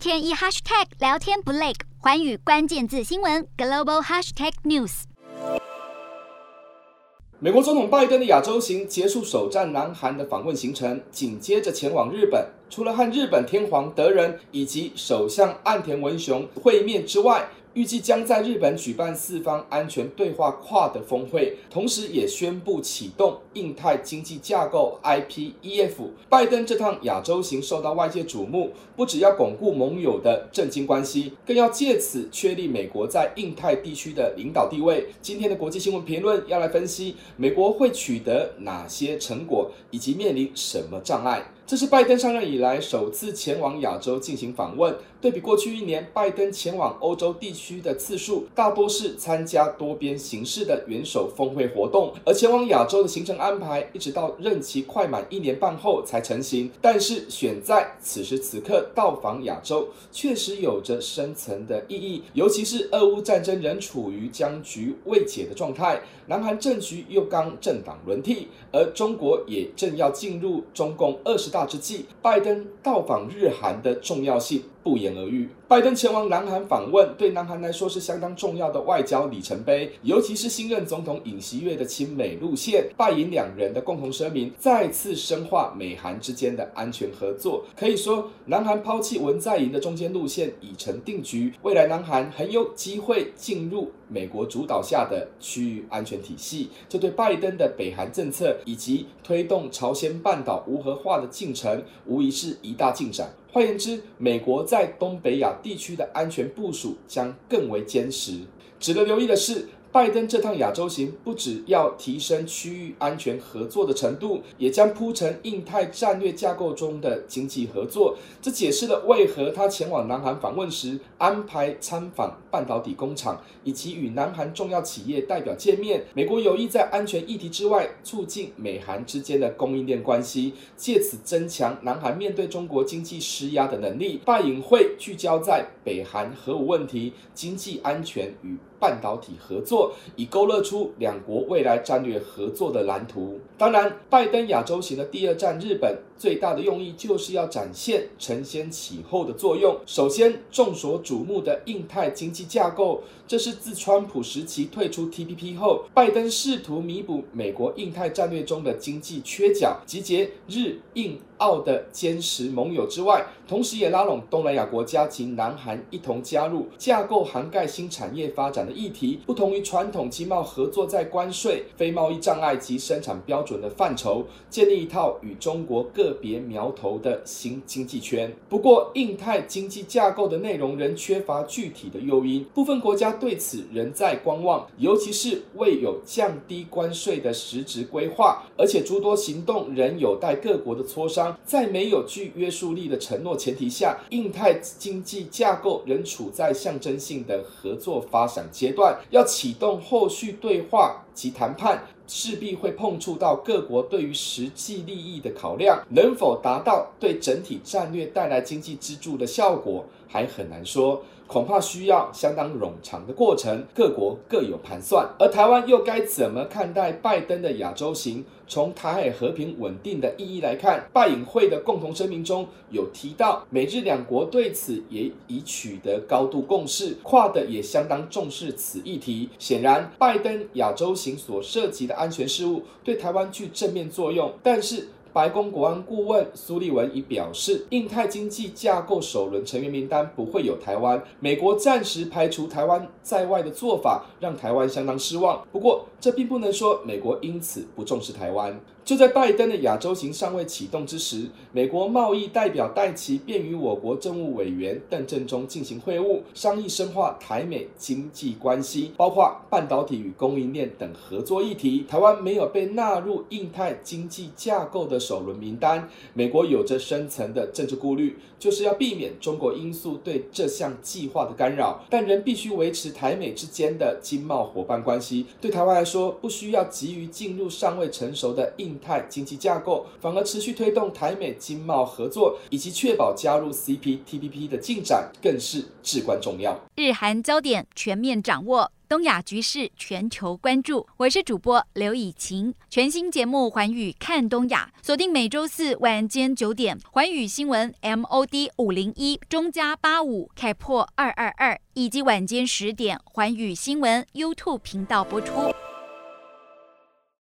天一 hashtag 聊天不累，环宇关键字新闻 global hashtag news。美国总统拜登的亚洲行结束首站南韩的访问行程，紧接着前往日本。除了和日本天皇德仁以及首相岸田文雄会面之外，预计将在日本举办四方安全对话跨的峰会，同时也宣布启动印太经济架构 （IPEF）。拜登这趟亚洲行受到外界瞩目，不只要巩固盟友的政经关系，更要借此确立美国在印太地区的领导地位。今天的国际新闻评论要来分析美国会取得哪些成果，以及面临什么障碍。这是拜登上任以来首次前往亚洲进行访问。对比过去一年，拜登前往欧洲地区的次数大多是参加多边形式的元首峰会活动，而前往亚洲的行程安排一直到任期快满一年半后才成型。但是选在此时此刻到访亚洲，确实有着深层的意义。尤其是俄乌战争仍处于僵局未解的状态，南韩政局又刚政党轮替，而中国也正要进入中共二十大之际，拜登跟到访日韩的重要性。不言而喻。拜登前往南韩访问，对南韩来说是相当重要的外交里程碑。尤其是新任总统尹锡悦的亲美路线，拜尹两人的共同声明，再次深化美韩之间的安全合作。可以说，南韩抛弃文在寅的中间路线已成定局，未来南韩很有机会进入美国主导下的区域安全体系。这对拜登的北韩政策以及推动朝鲜半岛无核化的进程，无疑是一大进展。换言之，美国在东北亚地区的安全部署将更为坚实。值得留意的是，拜登这趟亚洲行不只要提升区域安全合作的程度，也将铺成印太战略架构中的经济合作。这解释了为何他前往南韩访问时安排参访半导体工厂，以及与南韩重要企业代表见面。美国有意在安全议题之外，促进美韩之间的供应链关系，借此增强南韩面对中国经济施压的能力。拜习会聚焦在北韩核武问题、经济安全与半导体合作，以勾勒出两国未来战略合作的蓝图。当然，拜登亚洲行的第二站日本，最大的用意就是要展现承先启后的作用。首先，众所瞩目的印太经济架构，这是自川普时期退出 TPP 后，拜登试图弥补美国印太战略中的经济缺角，集结日印澳的坚实盟友之外，同时也拉拢东南亚国家及南韩一同加入架构，涵盖新产业发展议题。不同于传统经贸合作，在关税、非贸易障碍及生产标准的范畴，建立一套与中国个别苗头的新经济圈。不过，印太经济架构的内容仍缺乏具体的诱因，部分国家对此仍在观望，尤其是未有降低关税的实质规划，而且诸多行动仍有待各国的磋商。在没有具约束力的承诺前提下，印太经济架构仍处在象征性的合作发展阶段。要启动后续对话及谈判，势必会碰触到各国对于实际利益的考量，能否达到对整体战略带来经济支柱的效果，还很难说。恐怕需要相当冗长的过程，各国各有盘算。而台湾又该怎么看待拜登的亚洲行？从台海和平稳定的意义来看，拜隐会的共同声明中有提到，美日两国对此也已取得高度共识，跨的也相当重视此议题。显然，拜登亚洲行所涉及的安全事务对台湾具正面作用，但是。白宫国安顾问苏利文已表示，印太经济架构首轮成员名单不会有台湾。美国暂时排除台湾在外的做法，让台湾相当失望。不过，这并不能说美国因此不重视台湾。就在拜登的亚洲行尚未启动之时，美国贸易代表戴奇便与我国政务委员邓振中进行会晤，商议深化台美经济关系，包括半导体与供应链等合作议题。台湾没有被纳入印太经济架构的首轮名单，美国有着深层的政治顾虑，就是要避免中国因素对这项计划的干扰，但仍必须维持台美之间的经贸伙伴关系。对台湾来说，不需要急于进入尚未成熟的印。态经济架构，反而持续推动台美经贸合作，以及确保加入 CPTPP 的进展，更是至关重要。日韩焦点全面掌握。东亚局势全球关注。我是主播刘以晴，全新节目《环宇看东亚》，锁定每周四晚间九点，环宇新闻 MOD 五零一中加八五开破二二二，以及晚间十点，环宇新闻 YouTube 频道播出。